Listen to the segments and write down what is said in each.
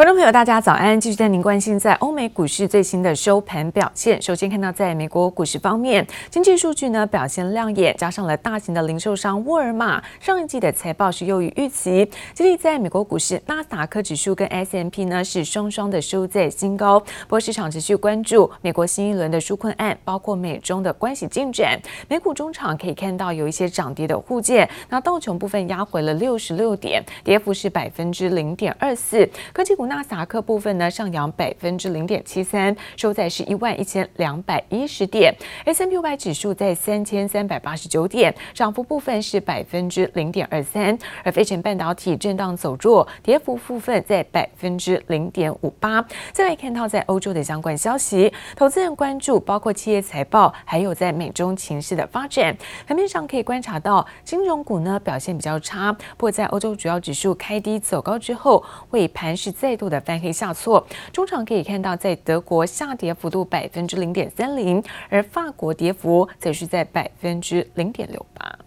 观众朋友，大家早安！继续带您关心在欧美股市最新的收盘表现。首先看到在美国股市方面，经济数据呢表现亮眼，加上了大型的零售商沃尔玛上一季的财报是优于预期，激励在美国股市纳斯达克指数跟 S M P 呢是双双的收在新高。不过市场持续关注美国新一轮的纾困案，包括美中的关系进展。美股中场可以看到有一些涨跌的互见，那道琼部分压回了六十六点，跌幅是百分之零点二四。科技股。纳斯克部分呢上扬百分之零点七三，收在是一万一千两百一十点。S&P 五百指数在三千三百八十九点，涨幅部分是百分之零点二三。而费城半导体震荡走弱，跌幅部分在百分之零点五八。再来看到在欧洲的相关消息，投资人关注包括企业财报，还有在美中情势的发展。盘面上可以观察到，金融股呢表现比较差，不过在欧洲主要指数开低走高之后，尾盘是再度的翻黑下挫，中场可以看到，在德国下跌幅度百分之零点三零，而法国跌幅则是在百分之零点六八。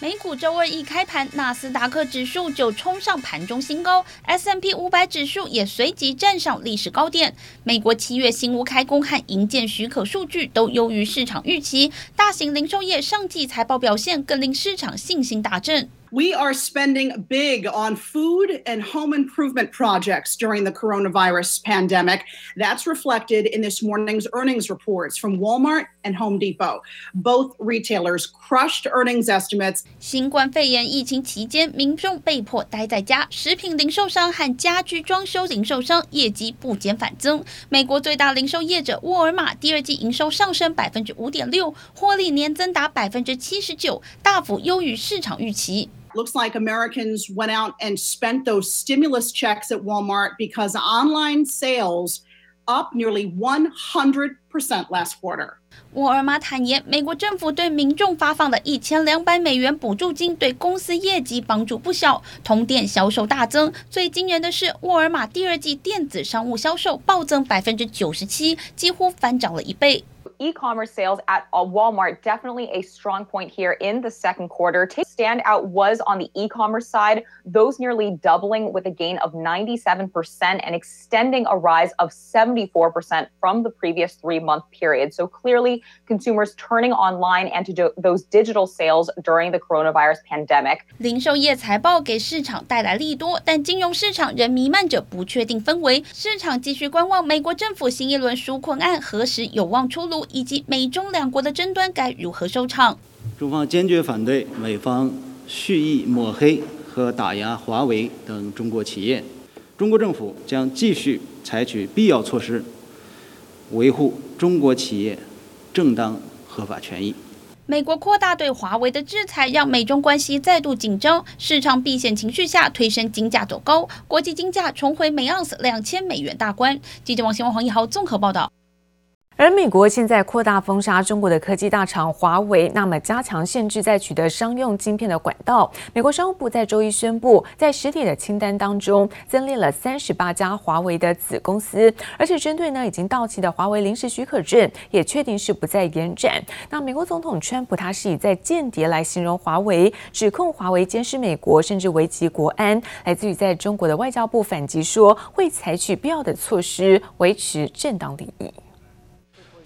美股周二一开盘，纳斯达克指数就冲上盘中新高，S M P 五百指数也随即站上历史高点。美国七月新屋开工和营建许可数据都优于市场预期，大型零售业上季财报表现更令市场信心大振。We are spending big on food and home improvement projects during the coronavirus pandemic. That's reflected in this morning's earnings reports from Walmart and Home Depot. Both retailers crushed earnings estimates. 新冠肺炎疫情期间，民众被迫待在家，食品零售商和家居装修零售商业绩不减反增。美国最大零售业者沃尔玛第二季营收上升百分之五点六，获利年增达百分之七十九，大幅优于市场预期。 Looks like Americans went out and spent those stimulus checks at Walmart because online sales up nearly 100% last quarter. 沃尔玛坦言，美国政府对民众发放的一千两百美元补助金对公司业绩帮助不小，同店销售大增。最惊人的是，沃尔玛第二季电子商务销售暴增百分之九十七，几乎翻涨了一倍。e-commerce sales at Walmart definitely a strong point here in the second quarter. To stand out was on the e-commerce side, those nearly doubling with a gain of 97% and extending a rise of 74% from the previous three-month period. So clearly, consumers turning online and to do those digital sales during the coronavirus pandemic. 零售业财报给市场带来利多，但金融市场仍弥漫着不确定氛围。市场继续观望美国政府新一轮纾困案何时有望出炉。 以及美中两国的争端该如何收场？中方坚决反对美方蓄意抹黑和打压华为等中国企业。中国政府将继续采取必要措施，维护中国企业正当合法权益。美国扩大对华为的制裁，让美中关系再度紧张，市场避险情绪下推升金价走高，国际金价重回每盎司两千美元大关。记者王新文、黄一豪综合报道。而美国现在扩大封杀中国的科技大厂华为，那么加强限制在取得商用晶片的管道。美国商务部在周一宣布，在实体的清单当中增列了三十八家华为的子公司，而且针对呢已经到期的华为临时许可证，也确定是不再延展。那美国总统川普他是以在间谍来形容华为，指控华为监视美国，甚至危及国安。来自于在中国的外交部反击说，会采取必要的措施维持正当利益。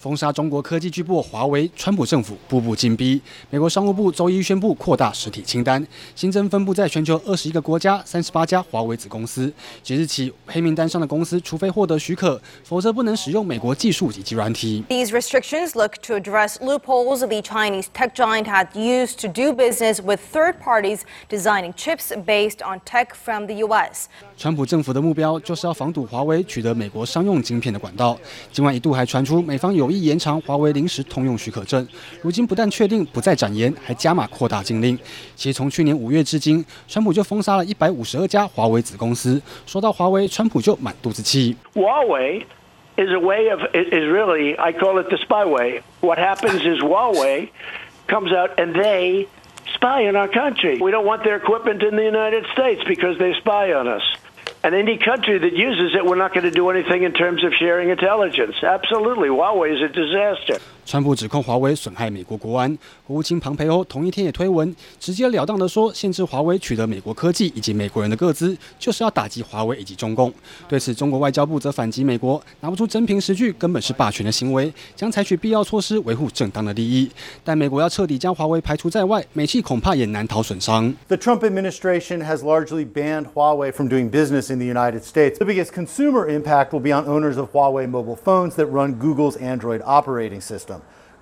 封杀中国科技巨擘华为，川普政府步步紧逼。美国商务部周一宣布扩大实体清单，新增分布在全球二十一个国家三十八家华为子公司。即日起，黑名单上的公司，除非获得许可，否则不能使用美国技术以及软体。These restrictions look to address loopholes the Chinese tech giant had used to do business with third parties designing chips based on tech from the U.S. 川普政府的目标就是要防堵华为取得美国商用晶片的管道。今晚一度还传出美方有意延长华为临时通用许可证，如今不但确定不再展延，还加码扩大禁令。其实从去年五月至今，川普就封杀了一百五十二家华为子公司。说到华为，川普就满肚子气。Huawei is a way of is really I call it the spy way. What happens is Huawei comes out and they spy on our country. We don't want their equipment in the United States because they spy on us. And any country that uses it, we're not going to do anything in terms of sharing intelligence. Absolutely. Huawei is a disaster. 川普指控华为损害美国国安，国务卿庞培欧同一天也推文，直截了当地说，限制华为取得美国科技以及美国人的个资，就是要打击华为以及中共。对此，中国外交部则反击美国拿不出真凭实据，根本是霸权的行为，将采取必要措施维护正当的利益。但美国要彻底将华为排除在外，美企恐怕也难逃损伤。The Trump administration has largely banned Huawei from doing business in the United States. The biggest consumer impact will be on owners of Huawei mobile phones that run Google's Android operating system.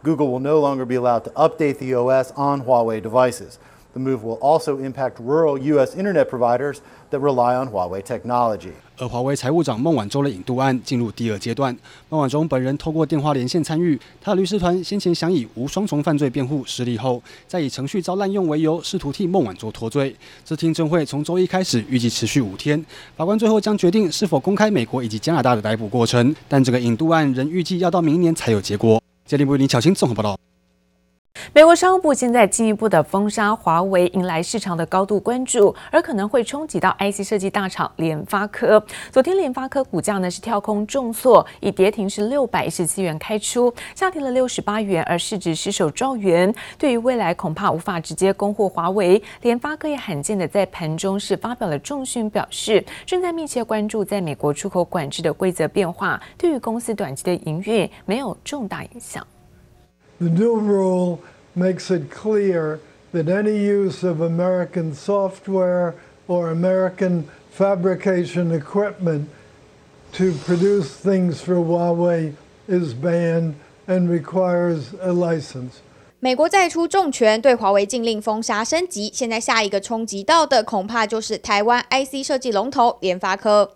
Google will no longer be allowed to update the OS on Huawei devices. The move will also impact rural U.S. internet providers that rely on Huawei technology. 而华为财务长孟晚舟的引渡案进入第二阶段，孟晚舟本人透过电话连线参与。他的律师团先前想以无双重犯罪辩护失利后，再以程序遭滥用为由，试图替孟晚舟脱罪。这听证会从周一开始，预计持续五天。法官最后将决定是否公开美国以及加拿大的逮捕过程，但这个引渡案仍预计要到明年才有结果。今天为您抢先综合报道。美国商务部现在进一步的封杀华为，引来市场的高度关注，而可能会冲击到 IC 设计大厂联发科。昨天联发科股价呢是跳空重挫，以跌停是六百一十七元开出，下跌了六十八元，而市值失守兆元。对于未来恐怕无法直接供货华为，联发科也罕见的在盘中是发表了重讯，表示正在密切关注在美国出口管制的规则变化，对于公司短期的营运没有重大影响。The new rule makes it clear that any use of American software or American fabrication equipment to produce things for Huawei is banned and requires a license. 美国再出重拳，对华为禁令封杀升级。现在下一个冲击到的，恐怕就是台湾 IC 设计龙头联发科。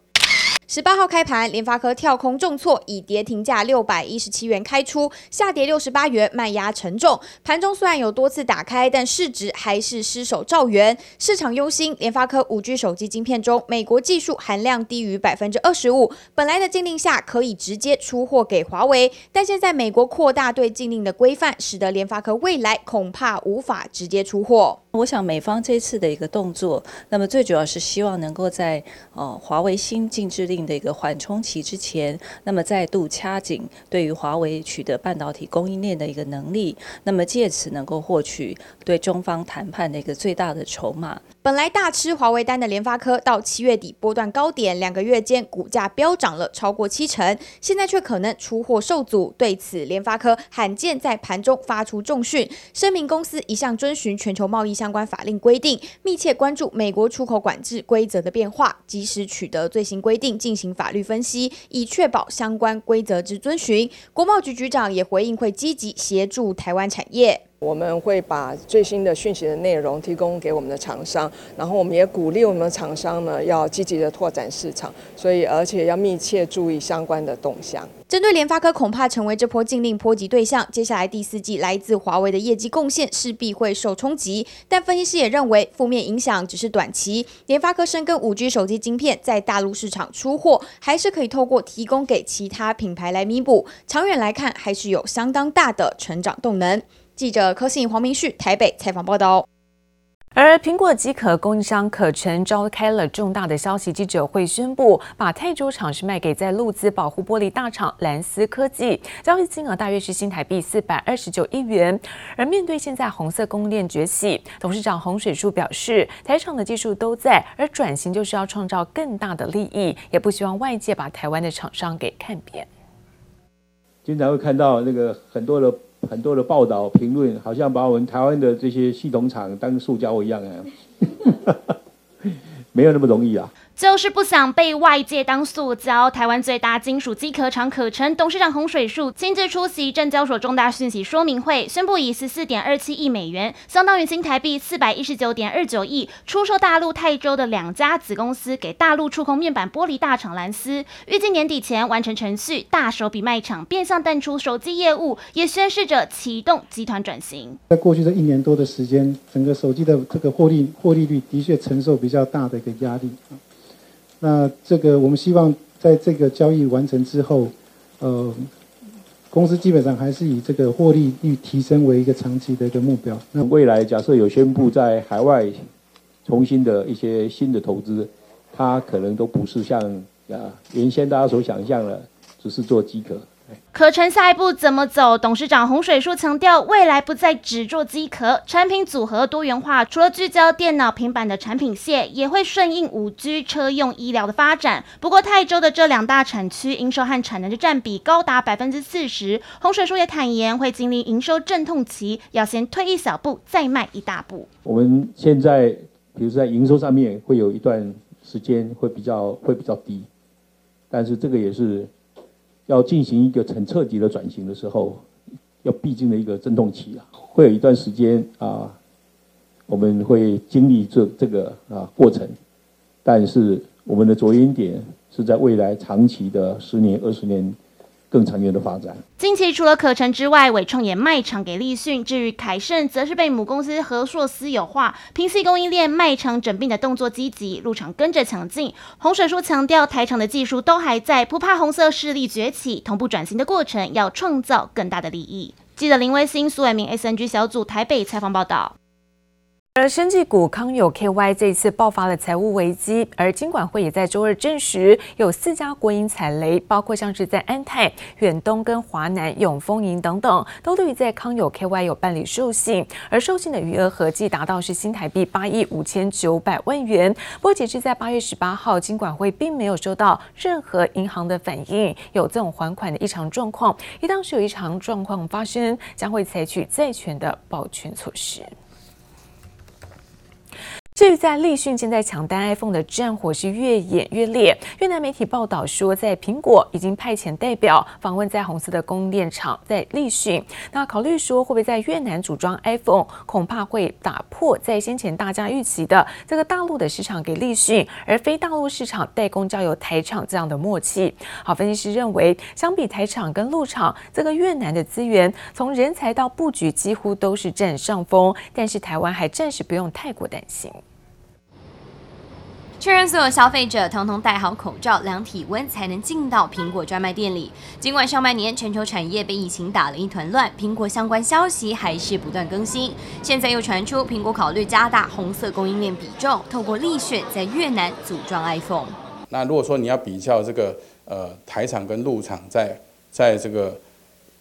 十八号开盘，联发科跳空重挫，以跌停价六百一十七元开出，下跌六十八元，卖压沉重。盘中虽然有多次打开，但市值还是失守兆元。市场忧心，联发科五 G 手机晶片中，美国技术含量低于百分之二十五。本来的禁令下可以直接出货给华为，但现在美国扩大对禁令的规范，使得联发科未来恐怕无法直接出货。我想美方这次的一个动作，那么最主要是希望能够在呃华为新禁制令的一个缓冲期之前，那么再度掐紧对于华为取得半导体供应链的一个能力，那么借此能够获取对中方谈判的一个最大的筹码。本来大吃华为单的联发科，到七月底波段高点，两个月间股价飙涨了超过七成，现在却可能出货受阻。对此，联发科罕见在盘中发出重讯，声明公司一向遵循全球贸易相关法令规定，密切关注美国出口管制规则的变化，及时取得最新规定进行法律分析，以确保相关规则之遵循。国贸局局长也回应，会积极协助台湾产业。我们会把最新的讯息的内容提供给我们的厂商，然后我们也鼓励我们的厂商呢要积极的拓展市场，所以而且要密切注意相关的动向。针对联发科恐怕成为这波禁令波及对象，接下来第四季来自华为的业绩贡献势必会受冲击。但分析师也认为，负面影响只是短期。联发科深耕五 G 手机晶片，在大陆市场出货，还是可以透过提供给其他品牌来弥补。长远来看，还是有相当大的成长动能。记者柯信黄明旭台北采访报道。而苹果即可供应商可成召开了重大的消息记者会，宣布把泰州厂是卖给在陆资保护玻璃大厂蓝思科技，交易金额大约是新台币四百二十九亿元。而面对现在红色供应链崛起，董事长洪水树表示，台厂的技术都在，而转型就是要创造更大的利益，也不希望外界把台湾的厂商给看扁。经常会看到那个很多的。很多的报道评论，好像把我们台湾的这些系统厂当塑胶一样啊，没有那么容易啊。就是不想被外界当塑胶。台湾最大金属机壳厂可成董事长洪水树亲自出席证交所重大讯息说明会，宣布以十四点二七亿美元，相当于新台币四百一十九点二九亿，出售大陆泰州的两家子公司给大陆触控面板玻璃大厂蓝思，预计年底前完成程序，大手笔卖场变相淡出手机业务，也宣示着启动集团转型。在过去这一年多的时间，整个手机的这个获利获利率的确承受比较大的一个压力。那这个我们希望在这个交易完成之后，呃，公司基本上还是以这个获利率提升为一个长期的一个目标。那未来假设有宣布在海外重新的一些新的投资，它可能都不是像啊原先大家所想象的，只是做机壳。可成下一步怎么走？董事长洪水树强调，未来不再只做机壳，产品组合多元化。除了聚焦电脑、平板的产品线，也会顺应五 G、车用、医疗的发展。不过，泰州的这两大产区营收和产能的占比高达百分之四十。洪水树也坦言，会经历营收阵痛期，要先退一小步，再迈一大步。我们现在，比如说在营收上面，会有一段时间会比较会比较低，但是这个也是。要进行一个很彻底的转型的时候，要必经的一个阵痛期啊，会有一段时间啊，我们会经历这这个啊过程，但是我们的着眼点是在未来长期的十年、二十年。更长远的发展。近期除了可成之外，伟创也卖厂给立讯。至于凯盛，则是被母公司和硕私有化，平息供应链卖厂整并的动作积极，入场跟着抢进。洪水叔强调，台厂的技术都还在，不怕红色势力崛起，同步转型的过程要创造更大的利益。记者林威新、苏伟明，SNG 小组台北采访报道。而生技股康友 KY 这一次爆发了财务危机，而金管会也在周二证实，有四家国营踩雷，包括像是在安泰、远东跟华南永丰银等等，都对于在康友 KY 有办理授信，而授信的余额合计达到是新台币八亿五千九百万元。不过截至在八月十八号，金管会并没有收到任何银行的反应，有这种还款的异常状况。一旦是有异常状况发生，将会采取债权的保全措施。至于在立讯现在抢单 iPhone 的战火是越演越烈。越南媒体报道说，在苹果已经派遣代表访问在红色的供应链厂，在立讯。那考虑说会不会在越南组装 iPhone，恐怕会打破在先前大家预期的这个大陆的市场给立讯，而非大陆市场代工交由台厂这样的默契。好，分析师认为，相比台厂跟陆厂，这个越南的资源从人才到布局几乎都是占上风，但是台湾还暂时不用太过担心。确认所有消费者统统戴好口罩、量体温，才能进到苹果专卖店里。尽管上半年全球产业被疫情打了一团乱，苹果相关消息还是不断更新。现在又传出苹果考虑加大红色供应链比重，透过立选在越南组装 iPhone。那如果说你要比较这个呃台厂跟陆厂在在这个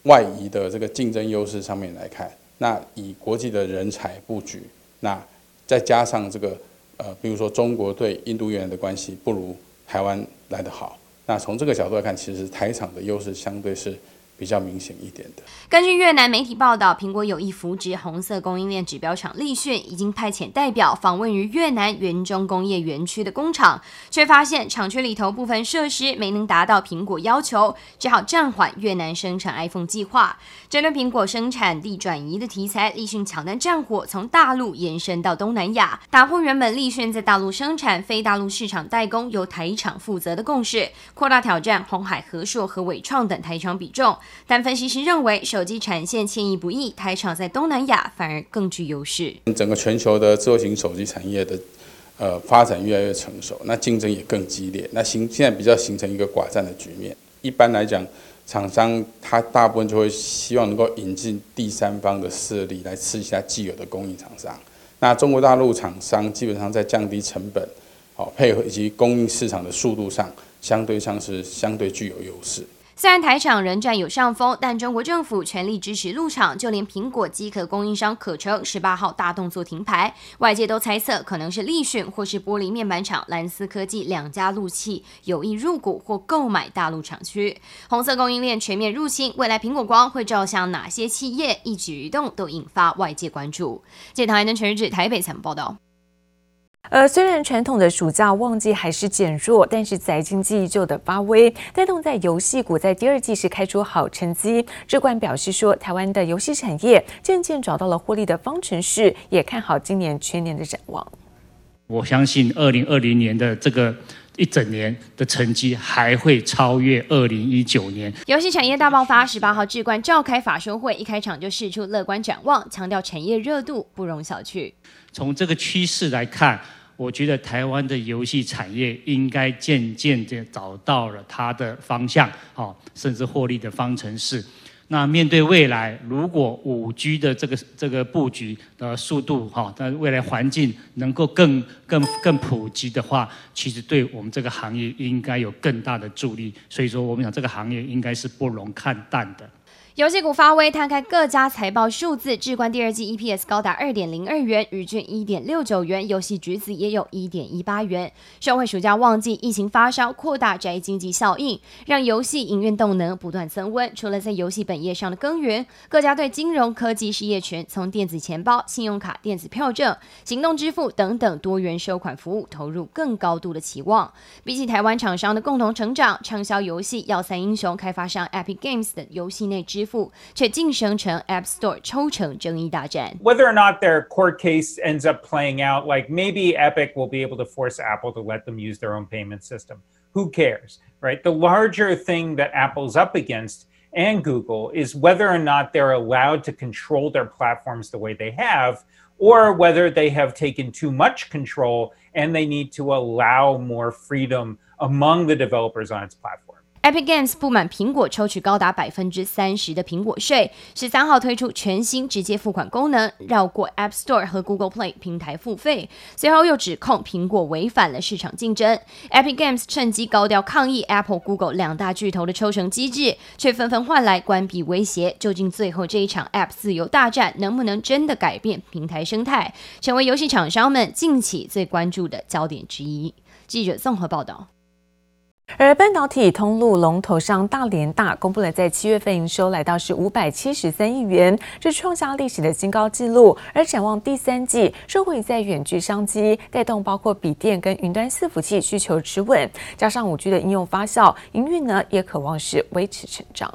外移的这个竞争优势上面来看，那以国际的人才布局，那再加上这个。呃，比如说中国对印度越南的关系不如台湾来得好，那从这个角度来看，其实台厂的优势相对是。比较明显一点的。根据越南媒体报道，苹果有意扶植红色供应链指标厂立讯，已经派遣代表访问于越南园中工业园区的工厂，却发现厂区里头部分设施没能达到苹果要求，只好暂缓越南生产 iPhone 计划。针对苹果生产地转移的题材，立讯抢单战火从大陆延伸到东南亚，打破原本立讯在大陆生产、非大陆市场代工由台厂负责的共识，扩大挑战红海、和硕和伟创等台厂比重。但分析师认为，手机产线迁移不易，台厂在东南亚反而更具优势。整个全球的智慧型手机产业的呃发展越来越成熟，那竞争也更激烈，那形现在比较形成一个寡占的局面。一般来讲，厂商他大部分就会希望能够引进第三方的势力来吃一下既有的供应厂商。那中国大陆厂商基本上在降低成本、好配合以及供应市场的速度上，相对上是相对具有优势。虽然台厂仍占有上风，但中国政府全力支持陆厂，就连苹果机壳供应商可成十八号大动作停牌，外界都猜测可能是立讯或是玻璃面板厂蓝思科技两家陆企有意入股或购买大陆厂区。红色供应链全面入侵，未来苹果光会照向哪些企业？一举一动都引发外界关注。记者唐艾全日台北采访报道。呃，虽然传统的暑假旺季还是减弱，但是宅经济依旧的发威，带动在游戏股在第二季是开出好成绩。智冠表示说，台湾的游戏产业渐渐找到了获利的方程式，也看好今年全年的展望。我相信二零二零年的这个一整年的成绩还会超越二零一九年。游戏产业大爆发，十八号智冠召开法说会，一开场就释出乐观展望，强调产业热度不容小觑。从这个趋势来看。我觉得台湾的游戏产业应该渐渐的找到了它的方向，甚至获利的方程式。那面对未来，如果五 G 的这个这个布局的速度哈，那未来环境能够更更更普及的话，其实对我们这个行业应该有更大的助力。所以说，我们讲这个行业应该是不容看淡的。游戏股发威，摊开各家财报数字，智冠第二季 EPS 高达二点零二元，日均一点六九元，游戏橘子也有一点一八元。社会暑假旺季，疫情发烧，扩大宅经济效应，让游戏营运动能不断增温。除了在游戏本业上的耕耘，各家对金融科技事业群，从电子钱包、信用卡、电子票证、行动支付等等多元收款服务，投入更高度的期望。比起台湾厂商的共同成长，畅销游戏《要塞英雄》开发商 Epic Games 的游戏内支 付却晋升成 App Store 抽成争议大战。Whether or not their court case ends up playing out, like maybe Epic will be able to force Apple to let them use their own payment system. Who cares, right? The larger thing that Apple's up against and Google is whether or not they're allowed to control their platforms the way they have, or whether they have taken too much control and they need to allow more freedom among the developers on its platform. Epic Games 不满苹果抽取高达百分之三十的苹果税，十三号推出全新直接付款功能，绕过 App Store 和 Google Play 平台付费。随后又指控苹果违反了市场竞争。Epic Games 趁机高调抗议 Apple、Google 两大巨头的抽成机制，却纷纷换来关闭威胁。究竟最后这一场 App 自由大战能不能真的改变平台生态，成为游戏厂商们近期最关注的焦点之一？记者综合报道。而半导体通路龙头商大连大公布了在七月份营收来到是五百七十三亿元，这创下历史的新高纪录。而展望第三季，社会在远距商机带动，包括笔电跟云端伺服器需求持稳，加上五 G 的应用发酵，营运呢也可望是维持成长。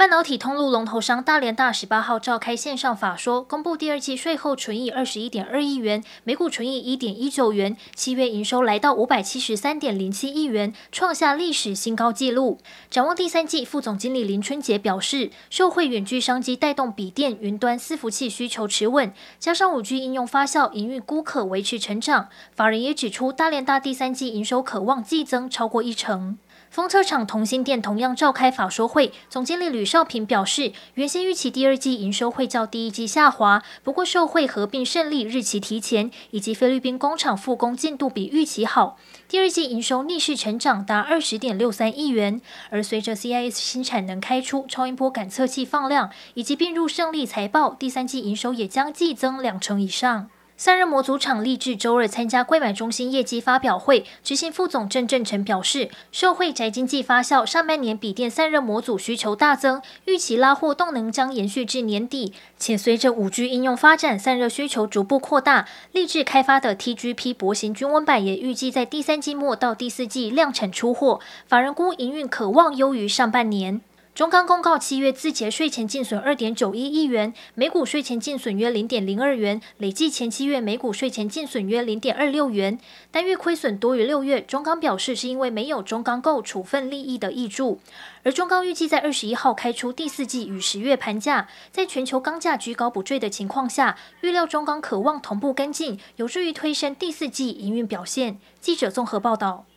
半导体通路龙头商大连大十八号召开线上法说，公布第二季税后纯益二十一点二亿元，每股纯益一点一九元，七月营收来到五百七十三点零七亿元，创下历史新高纪录。展望第三季，副总经理林春杰表示，受惠远距商机带动笔电、云端伺服器需求持稳，加上五 G 应用发酵，营运估可维持成长。法人也指出，大连大第三季营收可望季增超过一成。封测厂同欣电同样召开法说会，总经理吕少平表示，原先预期第二季营收会较第一季下滑，不过受惠合并胜利日期提前，以及菲律宾工厂复工进度比预期好，第二季营收逆势成长达二十点六三亿元。而随着 CIS 新产能开出、超音波感测器放量，以及并入胜利财报，第三季营收也将季增两成以上。散热模组厂立志周二参加柜买中心业绩发表会，执行副总郑正成表示，受惠宅经济发酵，上半年笔电散热模组需求大增，预期拉货动能将延续至年底。且随着五 G 应用发展，散热需求逐步扩大，立志开发的 TGP 薄型均温板也预计在第三季末到第四季量产出货，法人估营运可望优于上半年。中钢公告七月自结税前净损二点九一亿元，每股税前净损约零点零二元，累计前七月每股税前净损约零点二六元，单月亏损多于六月。中钢表示是因为没有中钢购处分利益的挹注，而中钢预计在二十一号开出第四季与十月盘价，在全球钢价居高不坠的情况下，预料中钢渴望同步跟进，有助于推升第四季营运表现。记者综合报道。